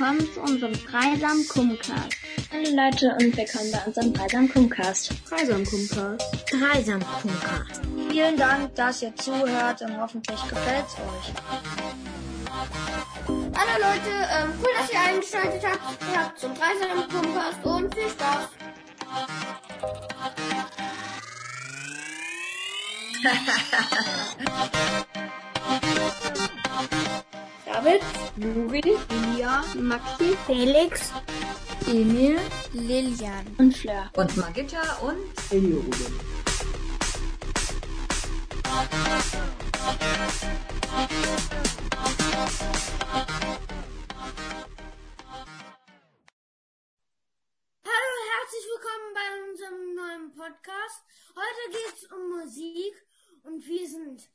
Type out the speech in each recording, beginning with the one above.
willkommen zu unserem Dreisam Kumcast. Hallo Leute und willkommen bei unserem Dreisam Kumcast. Dreisam Kumcast. Dreisam Kumcast. Vielen Dank, dass ihr zuhört und hoffentlich gefällt es euch. Hallo Leute, ähm, cool, dass ihr eingeschaltet habt. Ihr habt zum Dreisam Kumcast und viel Spaß. David, Juri, Lia, Maxi, Felix, Emil, Lilian und Fleur. Und Magitta und Elioruben. Hallo herzlich willkommen bei unserem neuen Podcast. Heute geht's um Musik und wir sind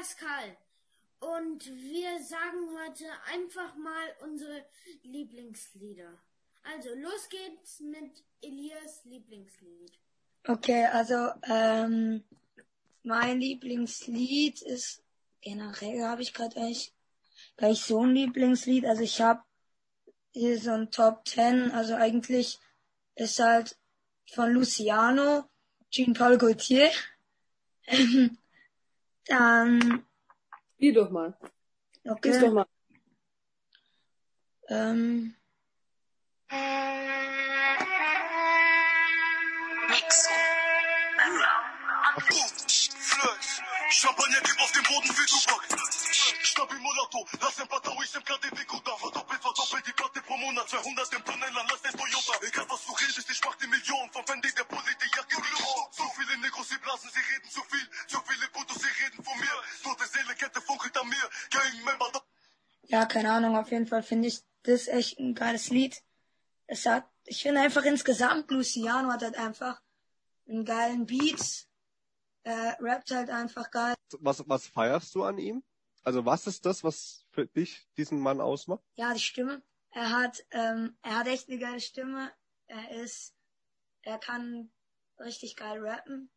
Pascal. Und wir sagen heute einfach mal unsere Lieblingslieder. Also los geht's mit Elias Lieblingslied. Okay, also ähm, mein Lieblingslied ist generell habe ich gerade eigentlich gar so ein Lieblingslied. Also ich habe hier so ein Top 10. Also eigentlich ist halt von Luciano, Jean-Paul Gaultier. Dann Spiel doch mal. okay. Spiel's doch mal. Ähm, Fleisch, Champagner gibt auf dem Boden viel Tobak. Stabil Mulato, lass ein paar Tau, ich im KDW da. Verdoppelt, verdoppelt die Platte pro Monat. 200 im Tunnel, dann lass den Toyota. Egal was du redest, ich mach die Millionen. Von Fendi, der Pulli, die Jacke, die. So viele Negros, sie blasen, sie ja, keine Ahnung, auf jeden Fall finde ich das echt ein geiles Lied. Es hat, ich finde einfach insgesamt, Luciano hat halt einfach einen geilen Beat. Äh, rappt halt einfach geil. was, was feierst du an ihm? Also was ist das, was für dich diesen Mann ausmacht? Ja, die Stimme. Er hat, ähm, er hat echt eine geile Stimme. Er ist, er kann richtig geil rappen.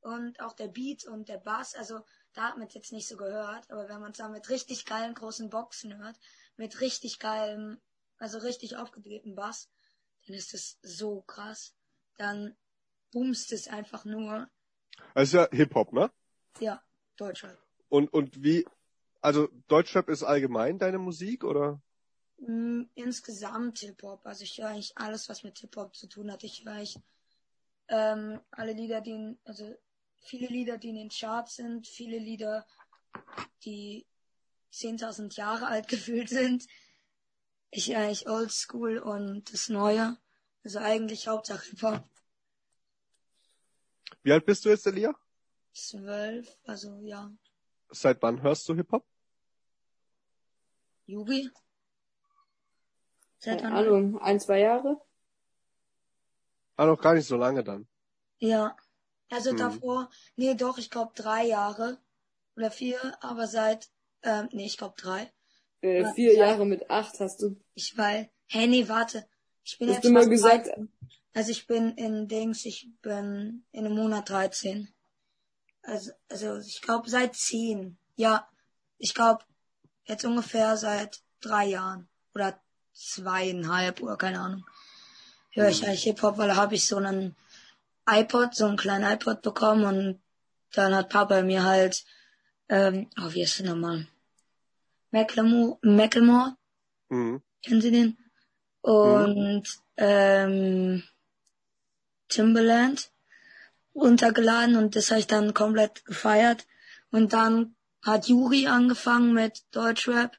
Und auch der Beat und der Bass, also da hat man es jetzt nicht so gehört, aber wenn man es dann mit richtig geilen großen Boxen hört, mit richtig geilem, also richtig aufgedrehten Bass, dann ist es so krass. Dann boomst es einfach nur. Das ist ja Hip-Hop, ne? Ja, Deutschrap. Und, und wie, also Deutschrap ist allgemein deine Musik oder? Mm, Insgesamt Hip-Hop. Also ich höre eigentlich alles, was mit Hip-Hop zu tun hat. Ich höre eigentlich ähm, alle Lieder, die, in, also viele Lieder, die in den Charts sind, viele Lieder, die 10.000 Jahre alt gefühlt sind. Ich eigentlich Oldschool und das Neue. Also eigentlich Hauptsache Hip-Hop. Wie alt bist du jetzt, Elia? Zwölf, also ja. Seit wann hörst du Hip-Hop? Juri? Seit Keine wann? Ahnung, ein, zwei Jahre? Ah, noch gar nicht so lange dann. Ja. Also Hm. davor, nee, doch, ich glaube drei Jahre oder vier, aber seit, ähm, nee, ich glaube drei. Äh, vier ja. Jahre mit acht hast du. Ich weil, hey, nee, warte. Ich bin Hast jetzt du mal gesagt, 13. Also ich bin in Dings, ich bin in einem Monat 13. Also, also ich glaube seit zehn. Ja, ich glaube jetzt ungefähr seit drei Jahren oder zweieinhalb oder keine Ahnung. Höre ich eigentlich Hip-Hop, weil da habe ich so einen iPod, so einen kleinen iPod bekommen und dann hat Papa mir halt, ähm, oh, wie ist der nochmal? Macklemore, Macklemore, Mhm. kennen Sie den? Und ähm, Timberland runtergeladen und das habe ich dann komplett gefeiert. Und dann hat Juri angefangen mit Deutschrap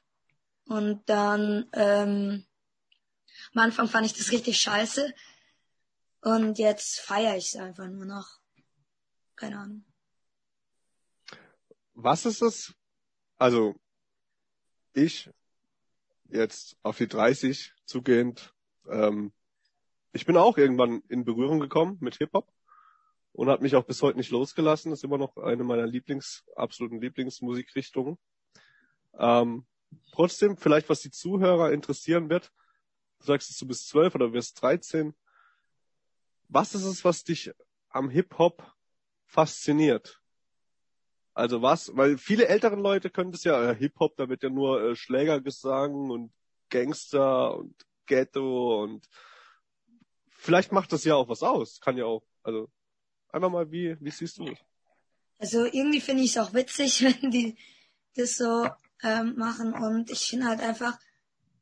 und dann ähm, am Anfang fand ich das richtig scheiße und jetzt feiere ich es einfach nur noch. Keine Ahnung. Was ist es? Also, ich, jetzt auf die 30 zugehend, ähm, ich bin auch irgendwann in Berührung gekommen mit Hip-Hop und hat mich auch bis heute nicht losgelassen. Das ist immer noch eine meiner Lieblings, absoluten Lieblingsmusikrichtungen. Ähm, trotzdem, vielleicht was die Zuhörer interessieren wird, du sagst du bist zwölf oder wirst 13. Was ist es, was dich am Hip-Hop fasziniert? Also was? Weil viele älteren Leute können das ja, äh, Hip-Hop, da wird ja nur äh, Schlägergesang und Gangster und Ghetto und vielleicht macht das ja auch was aus. Kann ja auch. Also einfach mal, wie, wie siehst du das? Also irgendwie finde ich es auch witzig, wenn die das so ähm, machen und ich finde halt einfach,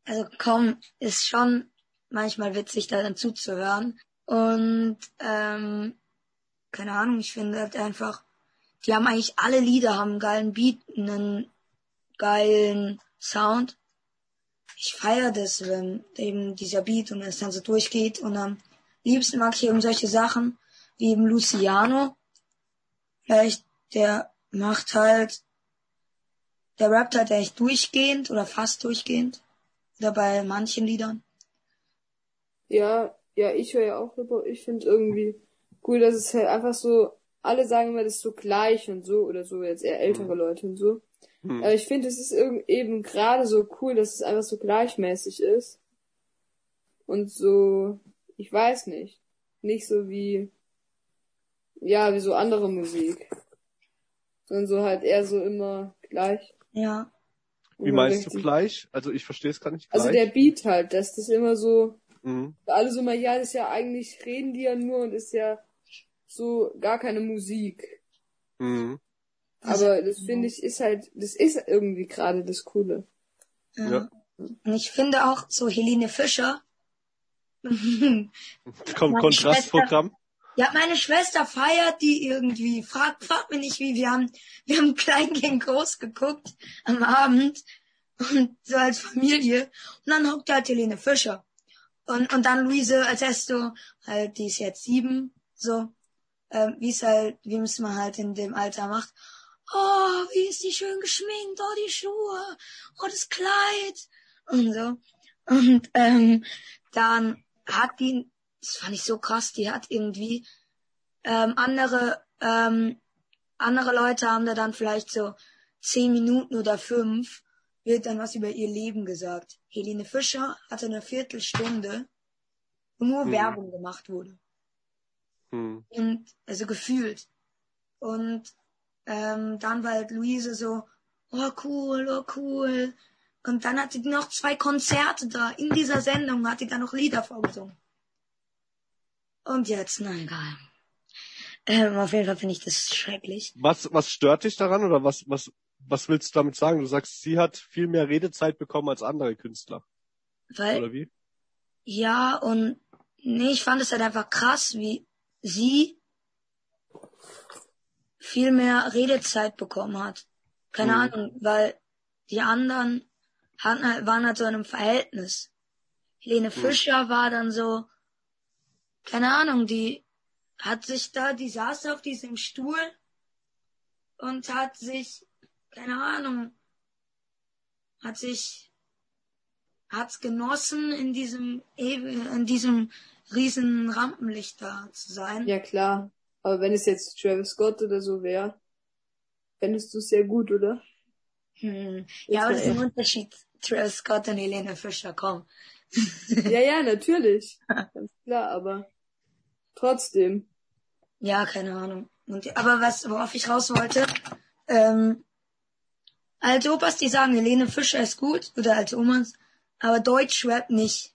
also komm, ist schon manchmal witzig, da dann zuzuhören und ähm, keine Ahnung, ich finde halt einfach, die haben eigentlich alle Lieder haben einen geilen Beat, einen geilen Sound. Ich feiere das, wenn eben dieser Beat und es dann so durchgeht und am liebsten mag ich eben solche Sachen wie eben Luciano. Vielleicht der macht halt, der rappt halt echt durchgehend oder fast durchgehend. Oder bei manchen Liedern. Ja, ja, ich höre ja auch Hip-Hop. Ich finde irgendwie cool, dass es halt einfach so, alle sagen immer, das ist so gleich und so, oder so, jetzt eher ältere Leute und so. Hm. Aber ich finde, es ist irgend- eben gerade so cool, dass es einfach so gleichmäßig ist. Und so, ich weiß nicht. Nicht so wie, ja, wie so andere Musik. Sondern so halt eher so immer gleich. Ja. Wie meinst du gleich? Also ich verstehe es gar nicht Also gleich. der Beat halt, dass das immer so, Mhm. alle so mal, ja, das ist ja eigentlich, reden die ja nur und ist ja so gar keine Musik. Mhm. Aber das finde ich ist halt, das ist irgendwie gerade das Coole. ja. Und ich finde auch so Helene Fischer. Komm, Meine Kontrastprogramm. Ja, meine Schwester feiert die irgendwie. Frag, frag mich nicht wie. Wir haben, wir haben klein gegen groß geguckt am Abend. Und so als Familie. Und dann hockt halt Helene Fischer. Und, und dann Luise als Esto, halt, die ist jetzt sieben, so, ähm, wie es halt, wie es man halt in dem Alter macht. Oh, wie ist die schön geschminkt, oh, die Schuhe, oh, das Kleid. Und so. Und, ähm, dann hat die, das fand ich so krass, die hat irgendwie ähm, andere ähm, andere Leute haben da dann vielleicht so zehn Minuten oder fünf wird dann was über ihr Leben gesagt. Helene Fischer hatte eine Viertelstunde, wo nur Mhm. Werbung gemacht wurde Mhm. und also gefühlt und ähm, dann war halt Luise so oh cool oh cool und dann hatte die noch zwei Konzerte da in dieser Sendung hat die dann noch Lieder vorgesungen und jetzt na egal ähm, auf jeden Fall finde ich das schrecklich Was, was stört dich daran oder was, was, was willst du damit sagen? Du sagst, sie hat viel mehr Redezeit bekommen als andere Künstler, weil oder wie? Ja, und nee, ich fand es halt einfach krass, wie sie viel mehr Redezeit bekommen hat. Keine Mhm. Ahnung, weil die anderen hatten halt, waren halt so in einem Verhältnis. Helene Fischer war dann so, keine Ahnung, die hat sich da, die saß auf diesem Stuhl und hat sich, keine Ahnung, hat sich hat's genossen, in diesem in diesem riesen Rampenlicht da zu sein. Ja klar. Aber wenn es jetzt Travis Scott oder so wäre, fändest du es sehr gut, oder? Hm. Ja, aber das ist ein Unterschied. Travis Scott und Helene Fischer, komm. Ja, ja, natürlich. Ganz klar, aber trotzdem. Ja, keine Ahnung. Und, aber was, worauf ich raus wollte, ähm, alte Opas, die sagen, Helene Fischer ist gut, oder alte Omas, aber Deutschrap nicht.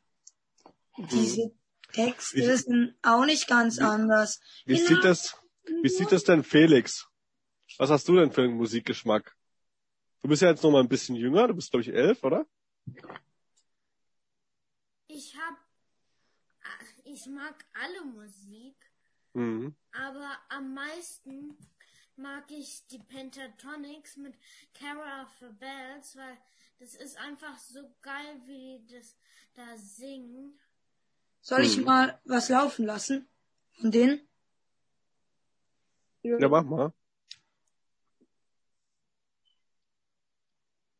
Diese Texte Wie- sind auch nicht ganz anders. Wie Genau. sieht das, wie sieht das denn Felix? Was hast du denn für einen Musikgeschmack? Du bist ja jetzt noch mal ein bisschen jünger, du bist glaube ich elf, oder? Ich hab, ich mag alle Musik, Mhm. aber am meisten mag ich die Pentatonics mit Cara of the Bells, weil das ist einfach so geil, wie die das da singen. Soll ich Hm. mal was laufen lassen? Von denen? Ja, mach mal.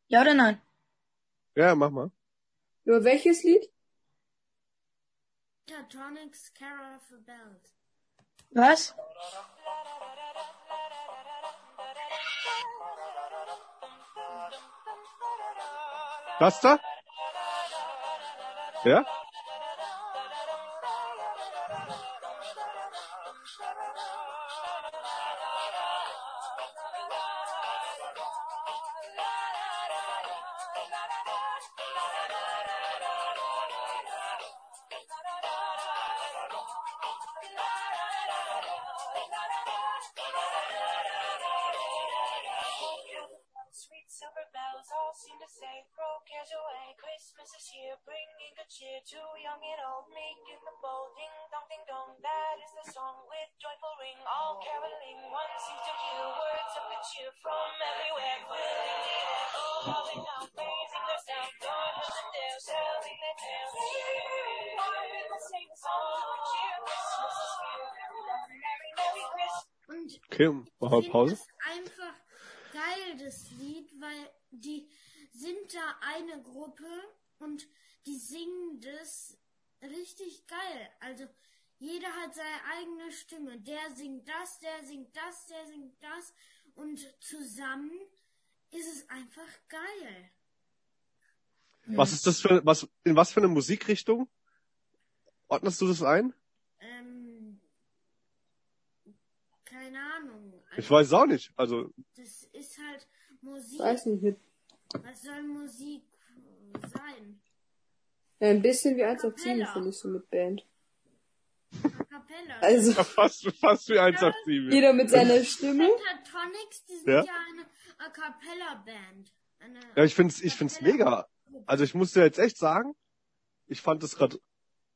Ja oder nein? Ja, mach mal. Über welches Lied? Pentatonics, Cara of the Bells. Was? Das da? Ja? Cheer to young and old, making the bold. Ding dong, ding dong, that is the song with joyful ring. All caroling, one seems to hear words of good cheer from everywhere, filling the air. Oh, calling out, praising their sound, hills and dales, telling their tales. Choir will sing the song of cheer. Christmas is here, merry, merry, merry Christmas. Okay, machen uh, wir Pause. Geil. Also jeder hat seine eigene Stimme. Der singt das, der singt das, der singt das und zusammen ist es einfach geil. Was ist das für, was, in was für eine Musikrichtung? Ordnest du das ein? Ähm, keine Ahnung. Ich Also, weiß auch nicht. Also, das ist halt Musik. Weiß nicht, Was soll Musik sein? Ja, ein bisschen wie 1 auf 7 Capella. finde ich so mit Band. A cappella. Also fast, fast wie 1 auf 7. jeder mit seiner Stimme. Pentatonics, die sind Ja? ja, eine A cappella Band. Eine Ja, ich find's, ich find's mega. Also ich muss dir jetzt echt sagen, ich fand das gerade,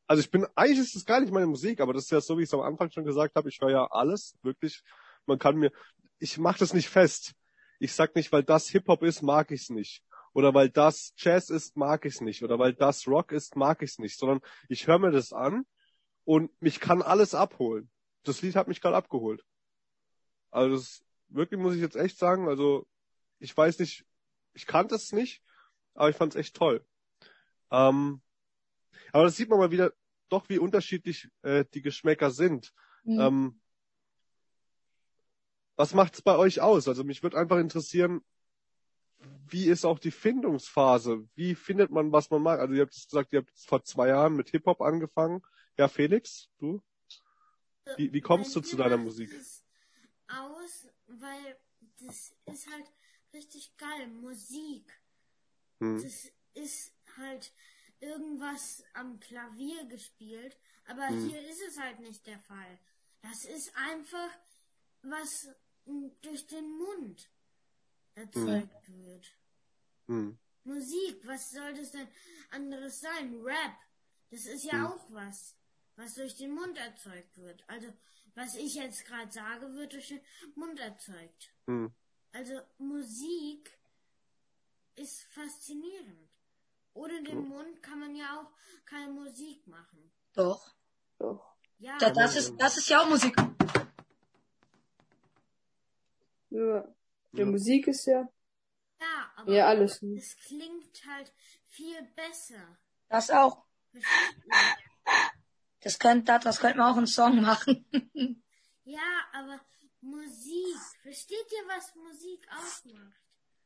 also ich bin, eigentlich ist das gar nicht meine Musik, aber das ist ja so, wie ich es am Anfang schon gesagt habe, ich höre ja alles, wirklich. Man kann mir, ich mache das nicht fest. Ich sag nicht, weil das Hip-Hop ist, mag ich's nicht. Oder weil das Jazz ist, mag ich's nicht. Oder weil das Rock ist, mag ich's nicht. Sondern ich höre mir das an und mich kann alles abholen. Das Lied hat mich gerade abgeholt. Also das, wirklich muss ich jetzt echt sagen, also ich weiß nicht, ich kannte es nicht, aber ich fand es echt toll. Ähm, aber das sieht man mal wieder doch, wie unterschiedlich äh, die Geschmäcker sind. Mhm. Ähm, was macht's bei euch aus? Also mich würde einfach interessieren, wie ist auch die Findungsphase? Wie findet man, was man mag? Also ihr habt gesagt, ihr habt vor zwei Jahren mit Hip-Hop angefangen. Ja, Felix, du? Wie, wie kommst du zu deiner Musik? aus, weil das ist halt richtig geil. Musik. Hm. Das ist halt irgendwas am Klavier gespielt, aber Hm. hier ist es halt nicht der Fall. Das ist einfach was m, durch den Mund erzeugt wird. Hm. Musik, was soll das denn anderes sein? Rap, das ist ja Hm. auch was, was durch den Mund erzeugt wird. Also, was ich jetzt gerade sage, wird durch den Mund erzeugt. Hm. Also, Musik ist faszinierend. Ohne den Mund kann man ja auch keine Musik machen. Doch. Doch. Ja, Da, das ist, das ist ja auch Musik. Ja. Die Musik ist ja, ja aber ja alles. es klingt halt viel besser. Das auch. Das könnte, das könnte man auch einen Song machen. Ja, aber Musik. Versteht ihr, was Musik ausmacht?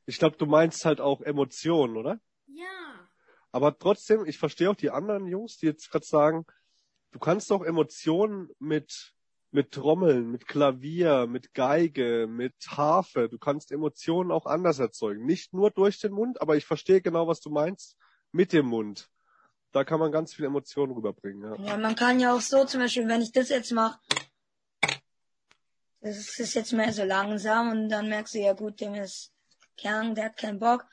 Ich glaube, du meinst halt auch Emotionen, oder? Ja. Aber trotzdem, ich verstehe auch die anderen Jungs, die jetzt gerade sagen, du kannst doch Emotionen mit mit Trommeln, mit Klavier, mit Geige, mit Harfe, du kannst Emotionen auch anders erzeugen. Nicht nur durch den Mund, aber ich verstehe genau, was du meinst, mit dem Mund. Da kann man ganz viel Emotionen rüberbringen, ja. Ja, man kann ja auch so, zum Beispiel, wenn ich das jetzt mache, das ist jetzt mehr so langsam und dann merkst du, ja gut, dem ist Kern, der hat keinen Bock.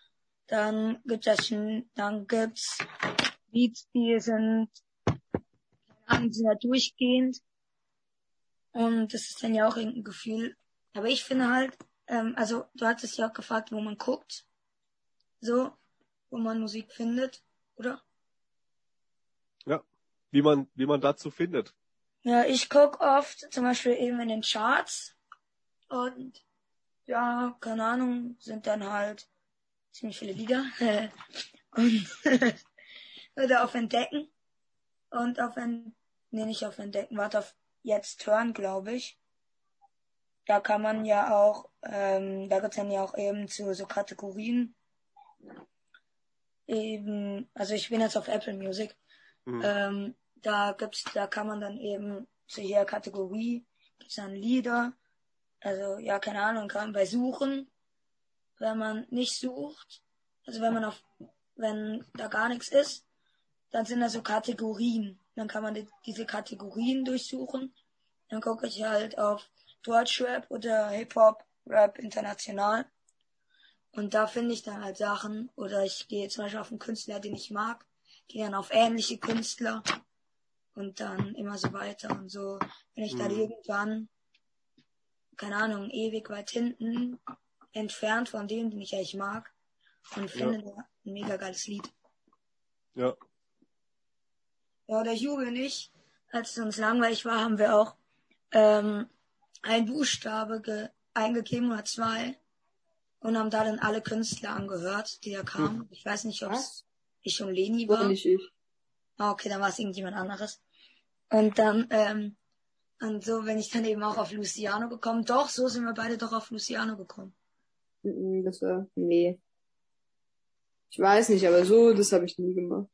Dann gibt es dann gibt's Beats, die sind, die sind ja durchgehend. Und das ist dann ja auch irgendein Gefühl. Aber ich finde halt, ähm, also du hattest ja auch gefragt, wo man guckt. So, wo man Musik findet, oder? Ja. Wie man, wie man dazu findet. Ja, ich guck oft zum Beispiel eben in den Charts und ja, keine Ahnung, sind dann halt ziemlich viele Lieder und oder auf Entdecken und auf Ent nee, nicht auf Entdecken, warte auf jetzt hören, glaube ich. Da kann man ja auch, ähm, da gibt's dann ja auch eben zu so Kategorien eben, also ich bin jetzt auf Apple Music Mhm. ähm, da gibt's, da kann man dann eben zu jeder Kategorie gibt's dann Lieder. Also ja, keine Ahnung, kann man bei Suchen, wenn man nicht sucht, also wenn man auf, wenn da gar nichts ist, dann sind da so Kategorien. Dann kann man die, diese Kategorien durchsuchen. Dann gucke ich halt auf Deutschrap oder Hip-Hop, Rap international. Und da finde ich dann halt Sachen, oder ich gehe zum Beispiel auf einen Künstler, den ich mag, gehe dann auf ähnliche Künstler und dann immer so weiter und so. Wenn ich dann Mhm. irgendwann, keine Ahnung, ewig weit hinten entfernt von dem, den ich eigentlich mag, und finde da ein mega geiles Lied. Ja. Ja, der Juri und ich, als es uns langweilig war, haben wir auch ähm, ein Buchstabe ge eingegeben oder zwei und haben da dann alle Künstler angehört, die da kamen. Ich weiß nicht, ob es ich und Leni War war. nicht ich. Ah, okay, dann war es irgendjemand anderes. Und dann, ähm, und so, wenn ich dann eben auch auf Luciano gekommen, doch, so sind wir beide doch auf Luciano gekommen. Das war, nee. Ich weiß nicht, aber so, das habe ich nie gemacht.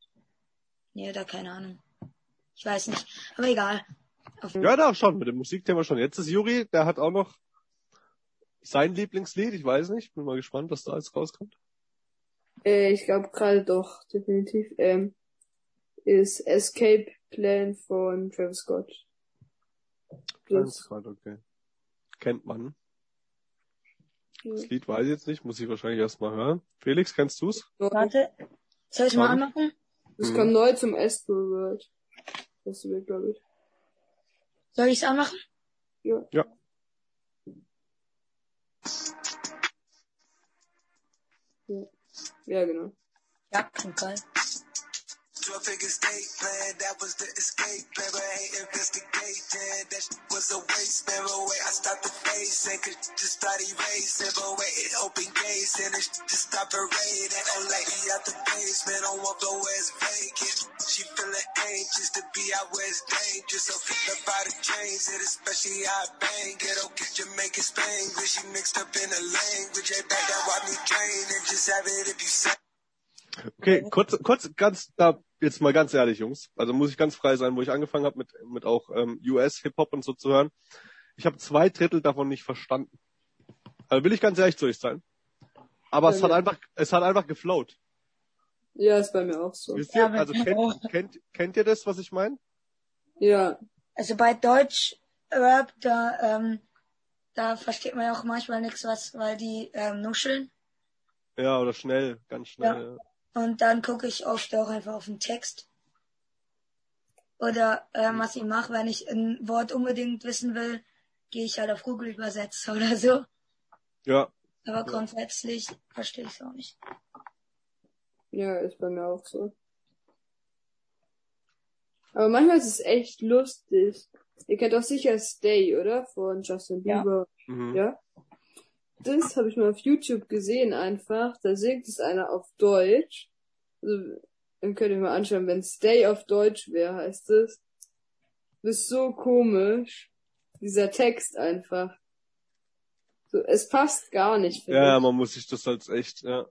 Nee, da keine Ahnung. Ich weiß nicht. Aber egal. Auf, Ja, doch schon, mit dem Musikthema schon. Jetzt ist Juri, der hat auch noch sein Lieblingslied, ich weiß nicht, bin mal gespannt, was da jetzt rauskommt. Äh, ich glaube gerade doch, definitiv, ähm, ist Escape Plan von Travis Scott. Ganz gerade, okay. Kennt man. Das Lied weiß ich jetzt nicht, muss ich wahrscheinlich erst mal hören. Felix, kennst du's? warte. Soll ich mal Warte. anmachen? Das Mhm. kommt neu zum Astro World. Das wird, glaube ich. Soll ich es anmachen? Ja. Ja. Ja, ja genau. Ja, klingt geil. 12 figure state plan, that was the escape plan, but I ain't investigating. That shit was a waste. But wait, I stopped the face and could just start erasing. But wait, it opened gates and it just stopped parading. Old lady out the basement, on one floor where it's vacant. She feeling anxious to be out where it's dangerous. So flip about to change it, especially I bang it. Oh, okay, Jamaican Spanglish, she mixed up in the language. Ain't back that why me drain just have it if you say. Okay, kurz, kurz, ganz, da, jetzt mal ganz ehrlich, Jungs. Also muss ich ganz frei sein, wo ich angefangen habe mit, mit auch ähm, US-Hip-Hop und so zu hören. Ich habe zwei Drittel davon nicht verstanden. Also will ich ganz ehrlich zu euch sein. Aber es hat einfach, es hat einfach geflowt. Ja, ist bei mir auch so. Wisst ihr? Ja, also kennt, kennt, kennt ihr das, was ich meine? Ja, Also bei Deutsch Rap, da, ähm, da versteht man ja auch manchmal nichts, was, weil die ähm, nuscheln. Ja, oder schnell, ganz schnell. Ja. Und dann gucke ich oft auch einfach auf den Text. Oder ähm, was ich mache, wenn ich ein Wort unbedingt wissen will, gehe ich halt auf Google Übersetzer oder so. ja. Aber grundsätzlich verstehe ich es auch nicht. ja, ist bei mir auch so. Aber manchmal ist es echt lustig. Ihr kennt doch sicher Stay, oder? Von Justin Ja. Bieber. Mhm. Ja. Das habe ich mal auf YouTube gesehen einfach. Da singt es einer auf Deutsch. Also, dann könnt ihr mal anschauen, wenn Stay auf Deutsch wäre, heißt es. Das ist so komisch. Dieser Text einfach. So, es passt gar nicht, Ja, ich. man muss sich das als echt, ja.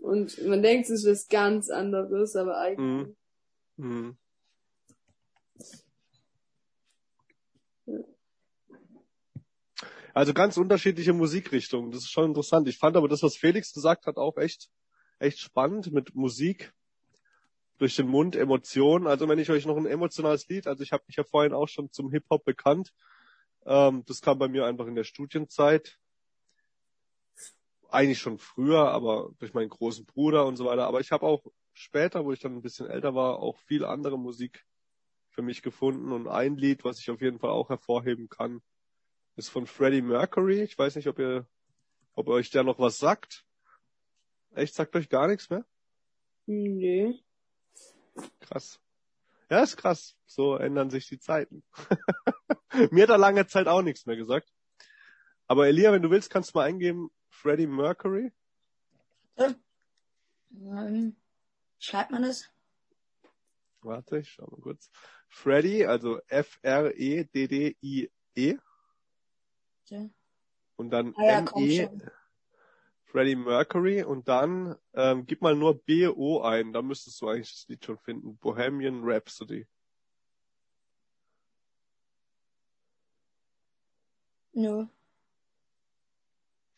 Und man denkt, es ist was ganz anderes, aber eigentlich. Mhm. Mhm. Also ganz unterschiedliche Musikrichtungen. Das ist schon interessant. Ich fand aber das, was Felix gesagt hat, auch echt, echt spannend mit Musik durch den Mund, Emotionen. Also wenn ich euch noch ein emotionales Lied, also ich habe mich ja vorhin auch schon zum Hip-Hop bekannt. Ähm, das kam bei mir einfach in der Studienzeit. Eigentlich schon früher, aber durch meinen großen Bruder und so weiter. Aber ich habe auch später, wo ich dann ein bisschen älter war, auch viel andere Musik für mich gefunden. Und ein Lied, was ich auf jeden Fall auch hervorheben kann, ist von Freddie Mercury. Ich weiß nicht, ob ihr, ob euch der noch was sagt. Echt, sagt euch gar nichts mehr? Nee. Krass. Ja, ist krass. So ändern sich die Zeiten. Mir hat er lange Zeit auch nichts mehr gesagt. Aber Elia, wenn du willst, kannst du mal eingeben, Freddie Mercury. Ähm, schreibt man das? Warte, ich schau mal kurz. Freddie, also F-R-E-D-D-I-E. Ja. Und dann Ah ja, M-E. Freddie Mercury und dann ähm, gib mal nur B-O ein, da müsstest du eigentlich das Lied schon finden. Bohemian Rhapsody. Nö.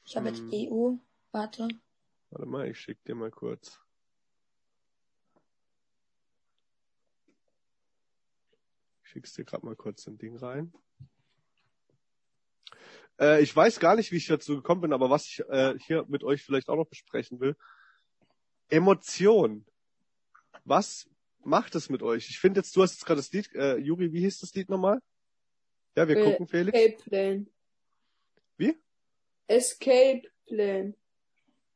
Ich habe jetzt Hm. EU. Warte. Warte mal, ich schick dir mal kurz. Ich schick's dir gerade mal kurz ein Ding rein. Äh, ich weiß gar nicht, wie ich dazu gekommen bin, aber was ich äh, hier mit euch vielleicht auch noch besprechen will. Emotion. Was macht es mit euch? Ich finde jetzt, du hast jetzt gerade das Lied, äh, Juri, wie hieß das Lied nochmal? Ja, wir Äh, gucken, Felix. Escape Plan. Wie? Escape Plan.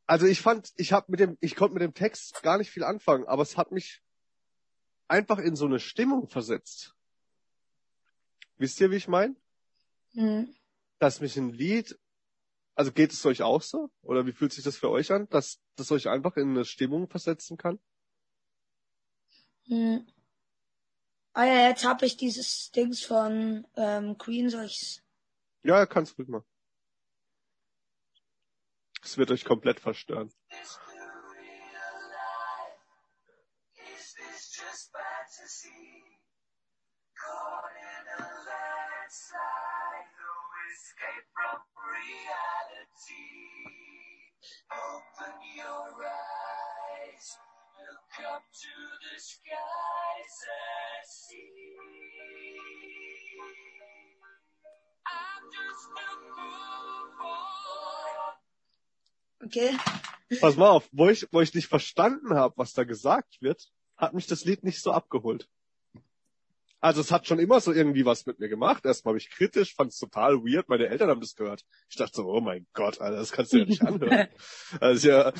Also ich fand, ich habe mit dem, ich konnte mit dem Text gar nicht viel anfangen, aber es hat mich einfach in so eine Stimmung versetzt. Wisst ihr, wie ich meine? Hm. Dass mich ein Lied, also geht es euch auch so? Oder wie fühlt sich das für euch an, dass das euch einfach in eine Stimmung versetzen kann? Hm. Ah ja, jetzt habe ich dieses Dings von ähm, Queen, soll ich's? Ja, kannst ruhig mal. Es wird euch komplett verstören. Okay. Pass mal auf, wo ich, wo ich nicht verstanden habe, was da gesagt wird, hat mich das Lied nicht so abgeholt. Also es hat schon immer so irgendwie was mit mir gemacht. Erstmal habe ich kritisch, fand es total weird. Meine Eltern haben das gehört. Ich dachte so, oh mein Gott, Alter, das kannst du ja nicht anhören. also ja,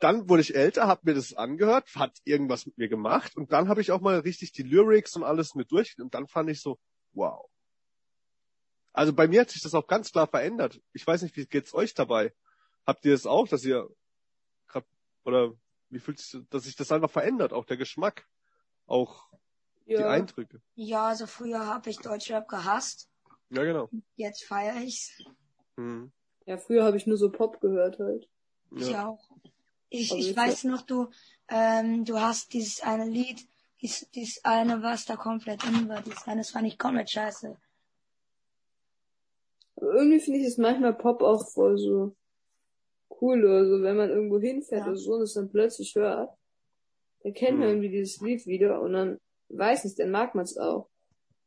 dann wurde ich älter, habe mir das angehört, hat irgendwas mit mir gemacht und dann habe ich auch mal richtig die Lyrics und alles mit durch und dann fand ich so, wow. Also bei mir hat sich das auch ganz klar verändert. Ich weiß nicht, wie geht's euch dabei? Habt ihr es auch, dass ihr oder wie fühlt sich, dass sich das einfach verändert, auch der Geschmack, auch die Ja. Eindrücke? Ja, also früher habe ich Deutschrap gehasst. Ja, genau. Jetzt feiere ich's. Hm. Ja, früher habe ich nur so Pop gehört halt. Ich Ja. auch. Ich, Aber ich weiß noch, du, ähm, du hast dieses eine Lied, dies, dies eine, was da komplett in war, dieses eine, das fand ich komplett scheiße. Aber irgendwie finde ich es manchmal Pop auch voll so cool oder so, wenn man irgendwo hinfährt Ja. oder so und es dann plötzlich hört, dann kennt man Hm. irgendwie dieses Lied wieder und dann weiß nicht, dann mag man es auch.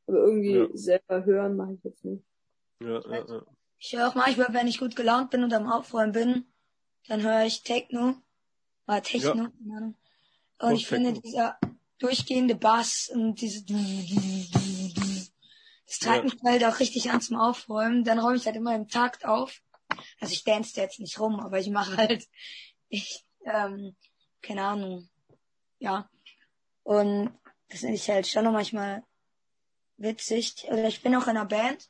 Aber irgendwie Ja. selber hören mache ich jetzt nicht. Ja, ja, ja. Ich höre auch manchmal, wenn ich gut gelaunt bin und am Aufräumen bin, dann höre ich Techno, oder Techno, Ja. keine Ahnung. Und Auch ich finde Techno. dieser durchgehende Bass und diese das treibt Ja. mich halt auch richtig an zum Aufräumen. Dann räume ich halt immer im Takt auf. Also ich dance da jetzt nicht rum, aber ich mache halt, ich, ähm, keine Ahnung, ja. Und das finde ich halt schon noch manchmal witzig. Oder ich bin auch in einer Band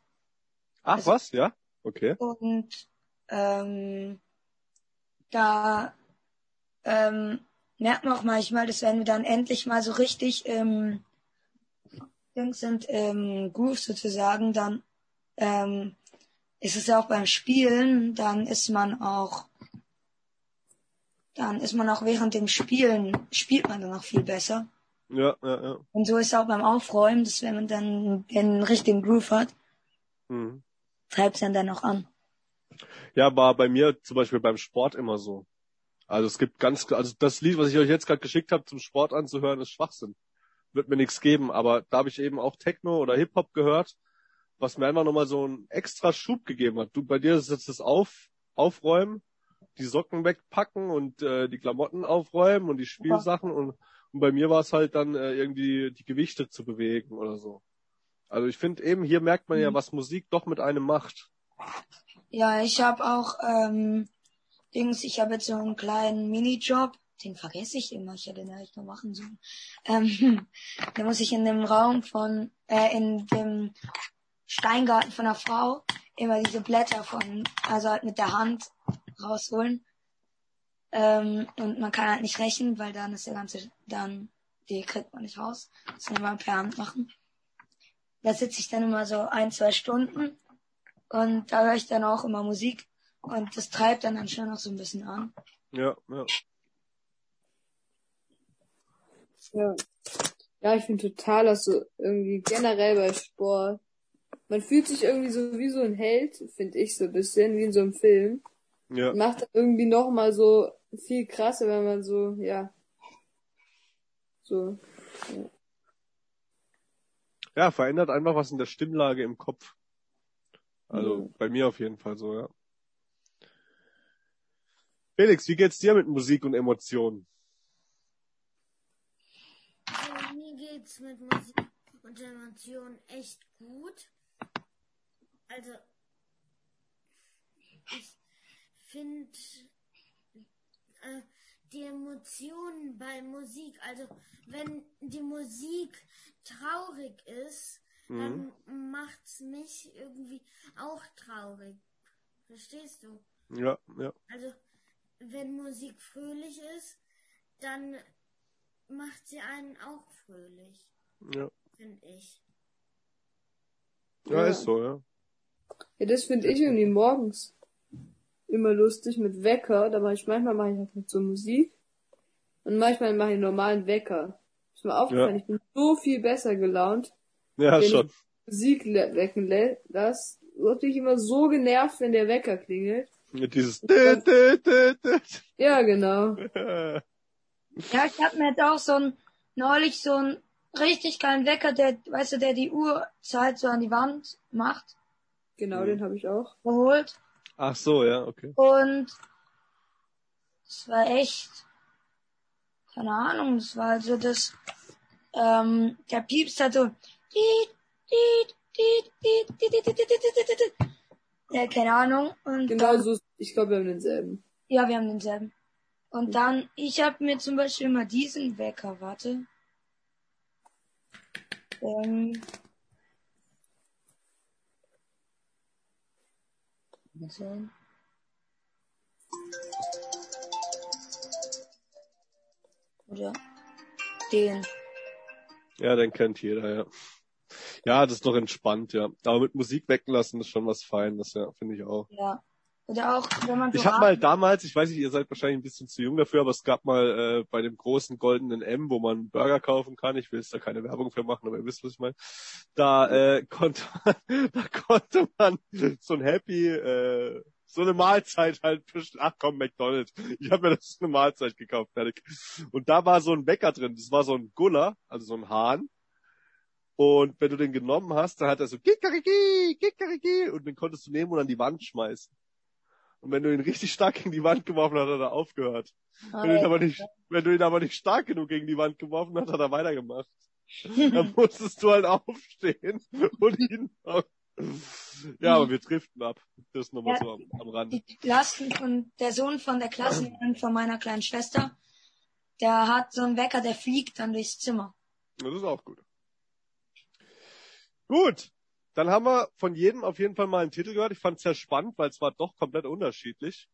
Ach, Also- was? Ja? Okay. und ähm, da ähm, merkt man auch manchmal, dass wenn wir dann endlich mal so richtig im Dings sind, im Groove sozusagen, dann ähm, ist es ja auch beim Spielen, dann ist man auch dann ist man auch während dem Spielen, spielt man dann auch viel besser. Ja, ja, ja. Und so ist es auch beim Aufräumen, dass wenn man dann den richtigen Groove hat, Hm. treibt es dann dann auch an. Ja, war bei mir zum Beispiel beim Sport immer so. Also es gibt ganz, also das Lied, was ich euch jetzt gerade geschickt habe, zum Sport anzuhören, ist Schwachsinn. Wird mir nichts geben, aber da habe ich eben auch Techno oder Hip-Hop gehört, was mir einfach nochmal so einen extra Schub gegeben hat. Du, bei dir ist jetzt das Auf, Aufräumen, die Socken wegpacken und äh, die Klamotten aufräumen und die Spielsachen und, und bei mir war es halt dann äh, irgendwie die Gewichte zu bewegen oder so. Also ich finde eben, hier merkt man ja, Mhm. was Musik doch mit einem macht. Ja, ich habe auch ähm, Dings, ich habe jetzt so einen kleinen Minijob, den vergesse ich immer, ich hätte den eigentlich noch machen sollen. Ähm, da muss ich in dem Raum von, äh, in dem Steingarten von einer Frau immer diese Blätter von, also halt mit der Hand rausholen. Ähm, und man kann halt nicht rechnen, weil dann ist der ganze, dann, die kriegt man nicht raus. Das muss man per Hand machen. Da sitze ich dann immer so ein, zwei Stunden und da höre ich dann auch immer Musik und das treibt dann, dann schon noch so ein bisschen an. Ja, ja. Ja. Ja, ich finde total, dass so irgendwie generell bei Sport, man fühlt sich irgendwie so wie so ein Held, finde ich so ein bisschen, wie in so einem Film. Ja. Macht irgendwie nochmal so viel krasser, wenn man so, ja, so, Ja, verändert einfach was in der Stimmlage im Kopf. Also Ja. bei mir auf jeden Fall so, ja. Felix, wie geht's dir mit Musik und Emotionen? Also, mir geht's mit Musik und Emotionen echt gut. Also, ich finde äh, die Emotionen bei Musik, also wenn die Musik traurig ist, Mhm. dann macht's mich irgendwie auch traurig. Verstehst du? Ja, ja. Also, wenn Musik fröhlich ist, dann macht sie einen auch fröhlich, Ja, finde ich. ja, Ja. ist so, ja. Ja, das finde ich irgendwie morgens immer lustig mit Wecker. Da mache ich manchmal mache ich halt mit so Musik und manchmal mache ich einen normalen Wecker. Ist mir aufgefallen, ich bin so viel besser gelaunt, Ja, wenn schon. ich Musik wecken lä- lass. So bin ich immer so genervt, wenn der Wecker klingelt. Mit dieses Dü, dü, dü, dü. Ja, genau. Ja, ich habe mir jetzt auch so ein, neulich so einen richtig geilen Wecker, der, weißt du, der die Uhrzeit so an die Wand macht, Genau, Mhm. den habe ich auch. geholt. Ach so, ja, okay. Und es war echt, keine Ahnung, es war also das, ähm, der Pieps hat so, ja, keine Ahnung. Und genau dann, so, ich glaube, wir haben denselben. Ja, wir haben denselben. Und dann, ich habe mir zum Beispiel mal diesen Wecker, warte. Ähm, mal sehen. Oder den. Ja, den kennt jeder, ja. Ja, das ist doch entspannt, ja. Aber mit Musik wecken lassen ist schon was Feines, ja, finde ich auch. Ja. Auch, man so Ich habe mal damals, ich weiß nicht, ihr seid wahrscheinlich ein bisschen zu jung dafür, aber es gab mal äh, bei dem großen goldenen M, wo man Burger kaufen kann, ich will jetzt da keine Werbung für machen, aber ihr wisst, was ich meine, da äh, konnte man, da konnte man so ein Happy, äh, so eine Mahlzeit halt, ach komm, McDonald's, ich habe mir das eine Mahlzeit gekauft, fertig. Und da war so ein Wecker drin, das war so ein Guller, also so ein Hahn, und wenn du den genommen hast, dann hat er so Kikariki, Kikariki, und den konntest du nehmen und an die Wand schmeißen. Und wenn du ihn richtig stark gegen die Wand geworfen hast, hat er aufgehört. Wenn du ihn aber nicht, wenn du ihn aber nicht stark genug gegen die Wand geworfen hast, hat er weitergemacht. Dann musstest du halt aufstehen und ihn. Ja, aber wir driften ab. Das nur mal Ja. so am, am Rand. die Klassen von der Sohn von der Klassenlehrerin von meiner kleinen Schwester, der hat so einen Wecker, der fliegt dann durchs Zimmer. Das ist auch gut. Gut. Dann haben wir von jedem auf jeden Fall mal einen Titel gehört. Ich fand es sehr spannend, weil es war doch komplett unterschiedlich.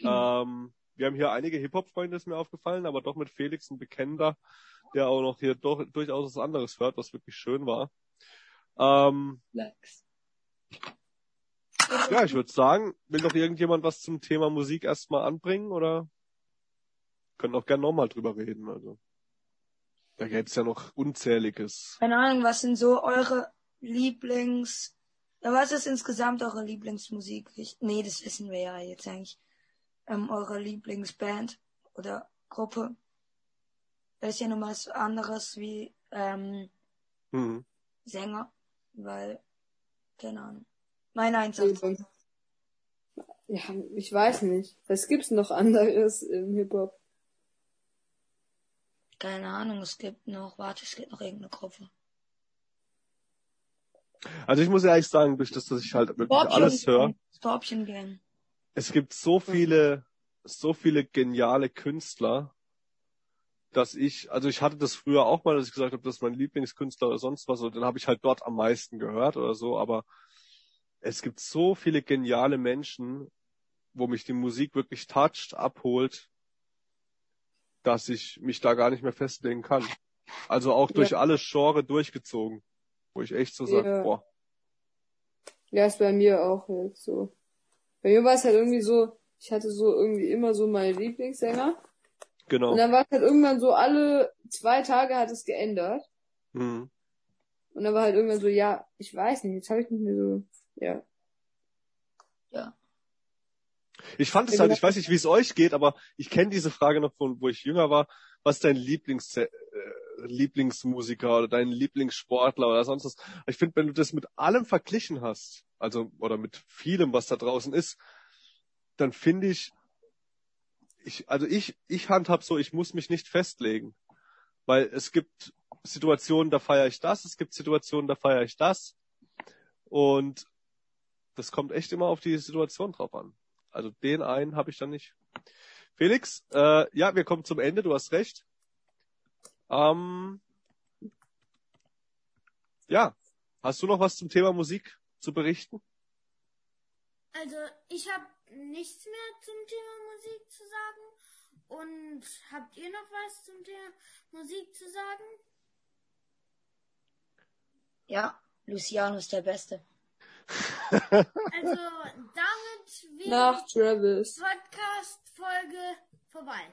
Ähm, wir haben hier einige Hip-Hop-Freunde, ist mir aufgefallen, aber doch mit Felix ein Bekennender, der auch noch hier doch, durchaus was anderes hört, was wirklich schön war. Ähm, ja, ich würde sagen, will doch irgendjemand was zum Thema Musik erstmal anbringen oder können auch gerne nochmal drüber reden. Also da gäbe es ja noch unzähliges. Keine Ahnung, was sind so eure Lieblings... Ja, was ist insgesamt eure Lieblingsmusik? Ich, nee, das wissen wir ja jetzt eigentlich. Ähm, eure Lieblingsband oder Gruppe. Das ist ja nochmal was anderes wie ähm, Mhm. Sänger, weil, keine Ahnung. Mein Einsatz. Ja, ich weiß nicht. Was gibt's noch anderes im Hip-Hop? Keine Ahnung, es gibt noch, warte, es gibt noch irgendeine Gruppe. Also ich muss ehrlich sagen, durch das, dass ich halt wirklich alles höre, Gang. es gibt so viele, so viele geniale Künstler, dass ich, also ich hatte das früher auch mal, dass ich gesagt habe, das ist mein Lieblingskünstler oder sonst was, und dann habe ich halt dort am meisten gehört oder so, aber es gibt so viele geniale Menschen, wo mich die Musik wirklich toucht, abholt, dass ich mich da gar nicht mehr festlegen kann. Also auch durch Ja. alle Genre durchgezogen, wo ich echt so sage, Ja. boah, Ja, ist bei mir auch jetzt so. Bei mir war es halt irgendwie so, ich hatte so irgendwie immer so meine Lieblingssänger. genau. Und dann war es halt irgendwann so, alle zwei Tage hat es geändert. Mhm. Und dann war halt irgendwann so, ja, ich weiß nicht, jetzt habe ich nicht mehr so, ja. Ich fand es Ja, halt, genau. ich weiß nicht, wie es euch geht, aber ich kenne diese Frage noch von, wo ich jünger war. Was ist dein Lieblingssong Lieblingsmusiker oder deinen Lieblingssportler oder sonst was. Ich finde, wenn du das mit allem verglichen hast, also oder mit vielem, was da draußen ist, dann finde ich, ich, also ich, ich handhab so, ich muss mich nicht festlegen. Weil es gibt Situationen, da feiere ich das, es gibt Situationen, da feiere ich das. Und das kommt echt immer auf die Situation drauf an. Also den einen habe ich dann nicht. Felix, äh, ja, wir kommen zum Ende, du hast recht. Ähm, ja, hast du noch was zum Thema Musik zu berichten? Also, ich habe nichts mehr zum Thema Musik zu sagen. Und habt ihr noch was zum Thema Musik zu sagen? Ja, Luciano ist der Beste. Also, damit wäre Nach die Travis. Podcast-Folge vorbei.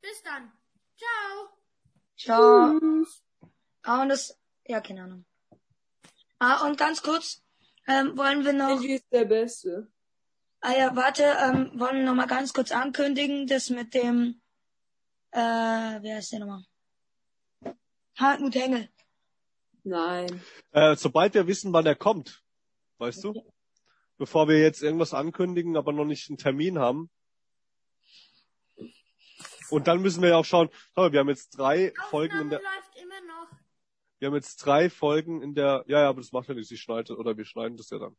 Bis dann. Ciao. Ciao. Tschüss. Ah, und das, ja, keine Ahnung. Ah, und ganz kurz, ähm, wollen wir noch, Angie ist der Beste. ah ja, warte, ähm, wollen wir noch mal ganz kurz ankündigen, das mit dem, äh, wer ist der nochmal? Hartmut Hengel. Nein. Äh, sobald wir wissen, wann er kommt, weißt du? Bevor wir jetzt irgendwas ankündigen, aber noch nicht einen Termin haben. Und dann müssen wir ja auch schauen, schau mal, wir haben jetzt drei Folgen in Aufnahme der, läuft immer noch. wir haben jetzt drei Folgen in der, ja, ja, aber das macht ja nicht, sie schneidet, oder wir schneiden das ja dann.